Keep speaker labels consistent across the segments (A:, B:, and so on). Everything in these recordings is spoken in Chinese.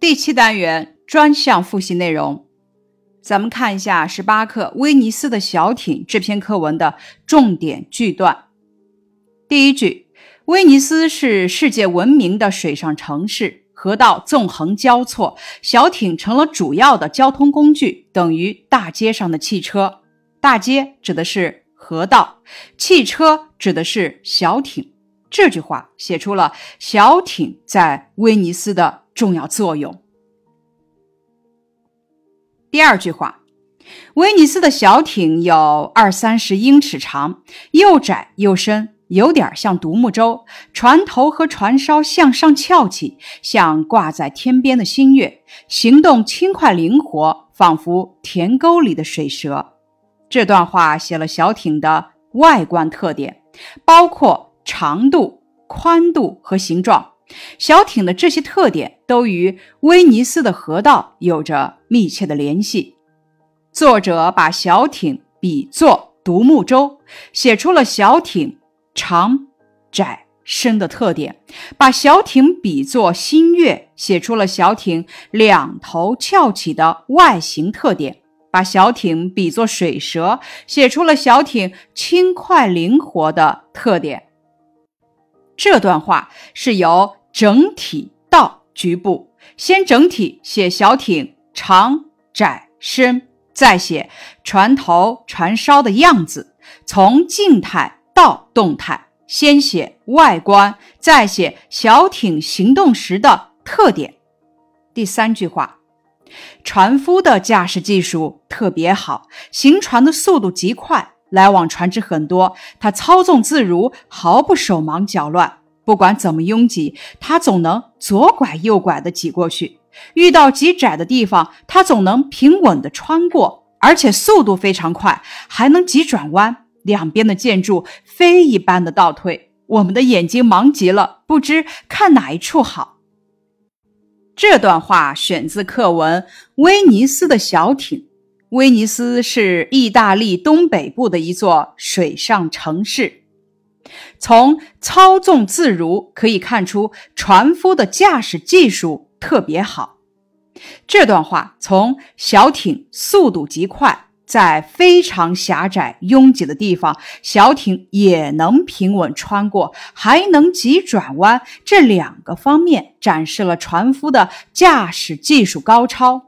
A: 第七单元专项复习内容，咱们看一下十八课《威尼斯的小艇》这篇课文的重点句段。第一句，威尼斯是世界闻名的水上城市，河道纵横交错，小艇成了主要的交通工具，等于大街上的汽车。大街指的是河道，汽车指的是小艇。这句话写出了小艇在威尼斯的。重要作用。第二句话，威尼斯的小艇有二三十英尺长，又窄又深，有点像独木舟。船头和船梢向上翘起，像挂在天边的新月，行动轻快灵活，仿佛田沟里的水蛇。这段话写了小艇的外观特点，包括长度、宽度和形状。小艇的这些特点都与威尼斯的河道有着密切的联系。作者把小艇比作独木舟，写出了小艇长、窄、深的特点；把小艇比作新月，写出了小艇两头翘起的外形特点；把小艇比作水蛇，写出了小艇轻快灵活的特点。这段话是由。整体到局部，先整体写小艇长、窄、深，再写船头、船梢的样子。从静态到动态，先写外观，再写小艇行动时的特点。第三句话，船夫的驾驶技术特别好，行船的速度极快，来往船只很多，他操纵自如，毫不手忙脚乱。不管怎么拥挤，他总能左拐右拐的挤过去；遇到极窄的地方，他总能平稳的穿过，而且速度非常快，还能急转弯。两边的建筑飞一般的倒退，我们的眼睛忙极了，不知看哪一处好。这段话选自课文《威尼斯的小艇》。威尼斯是意大利东北部的一座水上城市。从操纵自如可以看出，船夫的驾驶技术特别好。这段话从小艇速度极快，在非常狭窄拥挤的地方，小艇也能平稳穿过，还能急转弯，这两个方面展示了船夫的驾驶技术高超。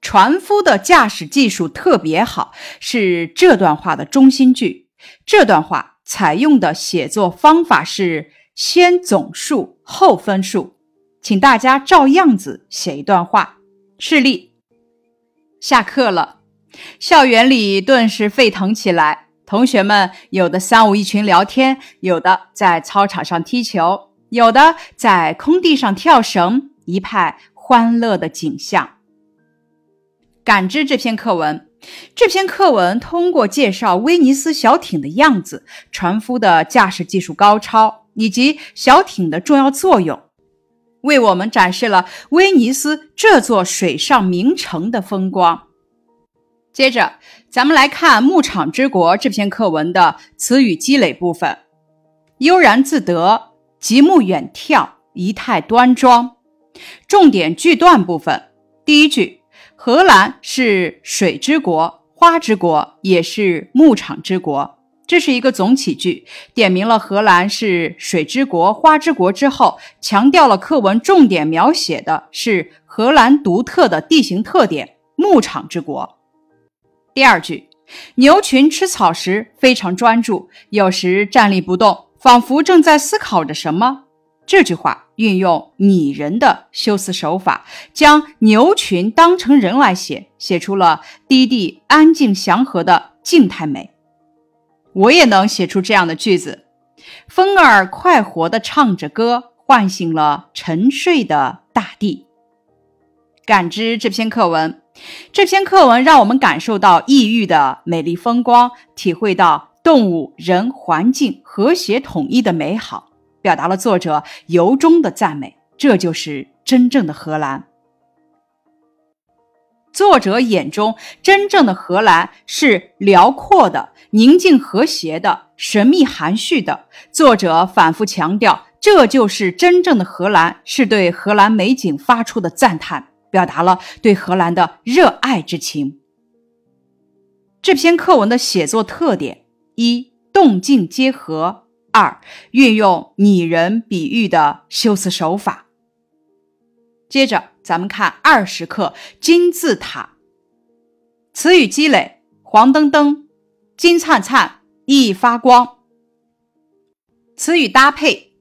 A: 船夫的驾驶技术特别好，是这段话的中心句。这段话采用的写作方法是先总数后分数，请大家照样子写一段话。示例：下课了，校园里顿时沸腾起来，同学们有的三五一群聊天，有的在操场上踢球，有的在空地上跳绳，一派欢乐的景象。感知这篇课文。这篇课文通过介绍威尼斯小艇的样子、船夫的驾驶技术高超以及小艇的重要作用，为我们展示了威尼斯这座水上名城的风光。接着，咱们来看《牧场之国》这篇课文的词语积累部分：悠然自得、极目远眺、仪态端庄。重点句段部分，第一句。荷兰是水之国、花之国，也是牧场之国。这是一个总起句，点明了荷兰是水之国、花之国之后，强调了课文重点描写的是荷兰独特的地形特点——牧场之国。第二句，牛群吃草时非常专注，有时站立不动，仿佛正在思考着什么。这句话运用拟人的修辞手法，将牛群当成人来写，写出了低地安静祥和的静态美。我也能写出这样的句子：风儿快活地唱着歌，唤醒了沉睡的大地。感知这篇课文，这篇课文让我们感受到异域的美丽风光，体会到动物、人、环境和谐统一的美好。表达了作者由衷的赞美，这就是真正的荷兰。作者眼中真正的荷兰是辽阔的、宁静和谐的、神秘含蓄的。作者反复强调，这就是真正的荷兰，是对荷兰美景发出的赞叹，表达了对荷兰的热爱之情。这篇课文的写作特点：一、动静结合；二、运用拟人比喻的修辞手法。接着，咱们看二十课金字塔。词语积累：黄澄澄、金灿灿、熠熠发光。词语搭配：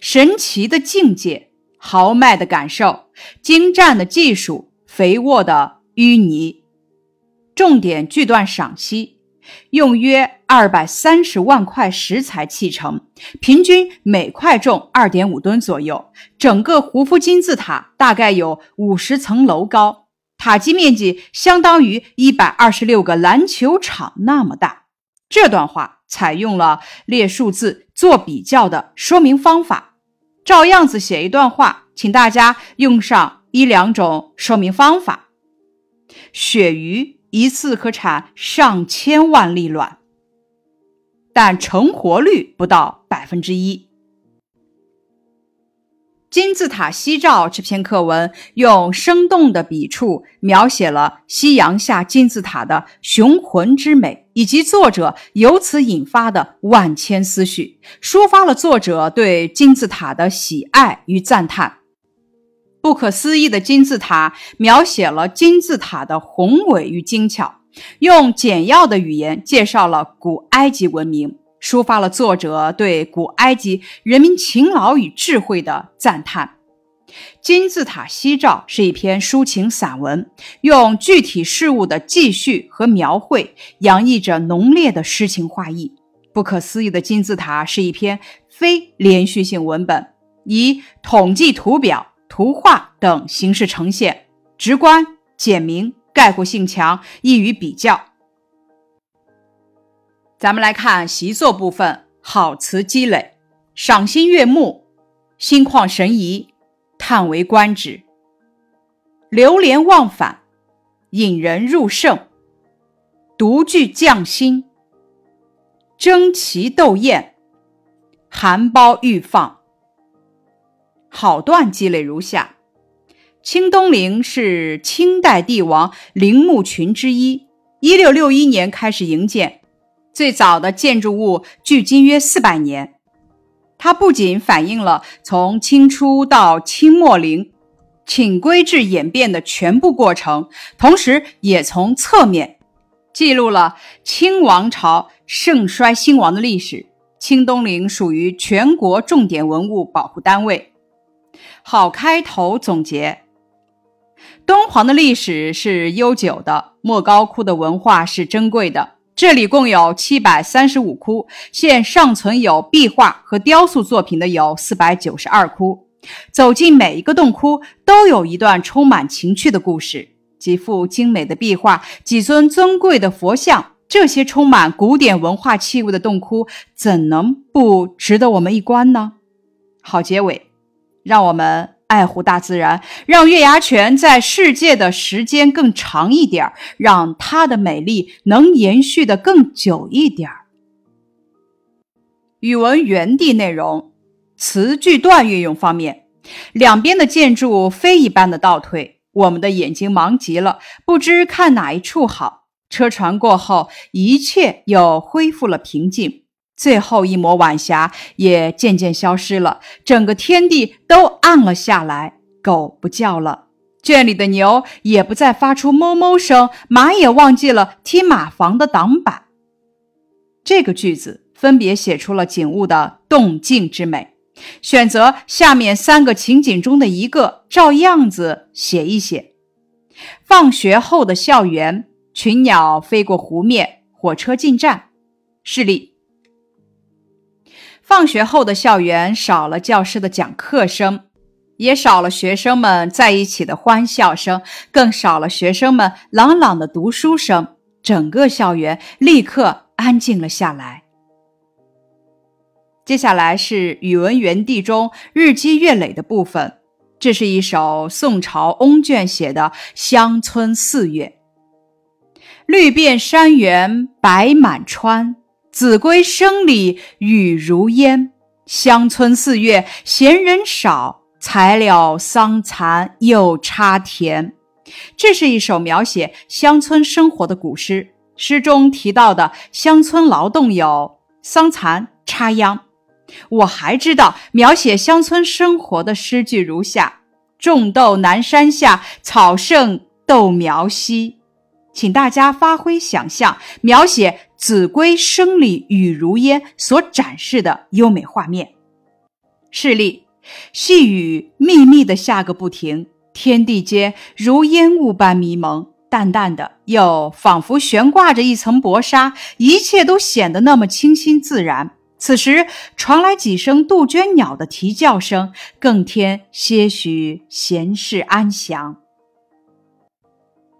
A: 神奇的境界、豪迈的感受、精湛的技术、肥沃的淤泥。重点句段赏析：用约二百三十万块石材砌成，平均每块重二点五吨左右。整个胡夫金字塔大概有五十层楼高，塔基面积相当于一百二十六个篮球场那么大。这段话采用了列数字做比较的说明方法，照样子写一段话，请大家用上一两种说明方法。鳕鱼。一次可产上千万粒卵，但成活率不到百分之一。金字塔夕照这篇课文用生动的笔触描写了夕阳下金字塔的雄浑之美，以及作者由此引发的万千思绪，抒发了作者对金字塔的喜爱与赞叹。不可思议的金字塔描写了金字塔的宏伟与精巧，用简要的语言介绍了古埃及文明，抒发了作者对古埃及人民勤劳与智慧的赞叹。《金字塔夕照》是一篇抒情散文，用具体事物的记叙和描绘，洋溢着浓烈的诗情画意。不可思议的金字塔是一篇非连续性文本，以统计图表。图画等形式呈现，直观、简明、概括性强，易于比较。咱们来看习作部分，好词积累，赏心悦目，心旷神怡，叹为观止，流连忘返，引人入胜，独具匠心，争奇斗艳，含苞欲放。好段积累如下：清东陵是清代帝王陵墓群之一，一六六一年开始营建，最早的建筑物距今约四百年。它不仅反映了从清初到清末陵寝规制演变的全部过程，同时也从侧面记录了清王朝盛衰兴亡的历史。清东陵属于全国重点文物保护单位。好开头总结，敦煌的历史是悠久的，莫高窟的文化是珍贵的。这里共有七百三十五窟，现尚存有壁画和雕塑作品的有四百九十二窟。走进每一个洞窟，都有一段充满情趣的故事。几幅精美的壁画，几尊尊贵的佛像，这些充满古典文化气味的洞窟，怎能不值得我们一观呢？好结尾。让我们爱护大自然，让月牙泉在世界的时间更长一点让它的美丽能延续的更久一点语文原地内容，词句段运用方面，两边的建筑飞一般的倒退，我们的眼睛忙极了，不知看哪一处好。车船过后，一切又恢复了平静。最后一抹晚霞也渐渐消失了，整个天地都暗了下来。狗不叫了，圈里的牛也不再发出哞哞声，马也忘记了踢马房的挡板。这个句子分别写出了景物的动静之美。选择下面三个情景中的一个，照样子写一写。放学后的校园，群鸟飞过湖面，火车进站。示例。放学后的校园少了教师的讲课声，也少了学生们在一起的欢笑声，更少了学生们朗朗的读书声。整个校园立刻安静了下来。接下来是语文园地中日积月累的部分。这是一首宋朝翁卷写的《乡村四月》：绿遍山原白满川。子规声里雨如烟，乡村四月闲人少，才了桑蚕又插田。这是一首描写乡村生活的古诗。诗中提到的乡村劳动有桑蚕、插秧。我还知道描写乡村生活的诗句如下：“种豆南山下，草盛豆苗稀。”请大家发挥想象，描写子规声里雨如烟所展示的优美画面。示例：细雨密密的下个不停，天地间如烟雾般迷蒙，淡淡的，又仿佛悬挂着一层薄纱，一切都显得那么清新自然。此时传来几声杜鹃鸟的啼叫声，更添些许闲适安详。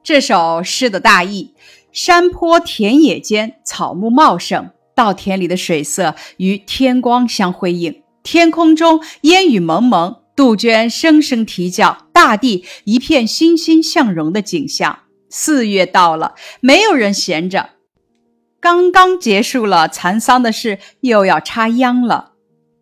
A: 这首诗的大意：山坡田野间草木茂盛，稻田里的水色与天光相辉映，天空中烟雨蒙蒙，杜鹃声声啼叫，大地一片欣欣向荣的景象。四月到了，没有人闲着。刚刚结束了蚕桑的事，又要插秧了。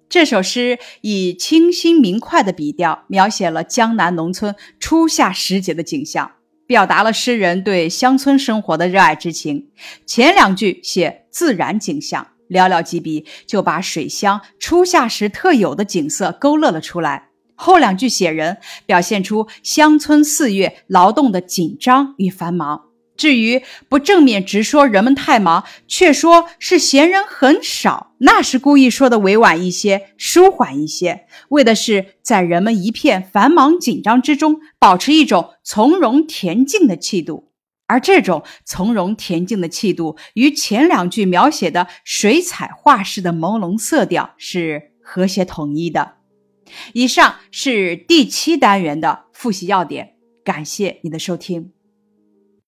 A: 这首诗以清新明快的笔调，描写了江南农村初夏时节的景象，表达了诗人对乡村生活的热爱之情。前两句写自然景象，寥寥几笔就把水乡初夏时特有的景色勾勒了出来；后两句写人，表现出乡村四月劳动的紧张与繁忙。至于不正面直说人们太忙，却说是闲人很少，那是故意说的委婉一些、舒缓一些，为的是在人们一片繁忙紧张之中，保持一种从容恬静的气度。而这种从容恬静的气度，与前两句描写的水彩画式的朦胧色调是和谐统一的。以上是第七单元的复习要点，感谢你的收听。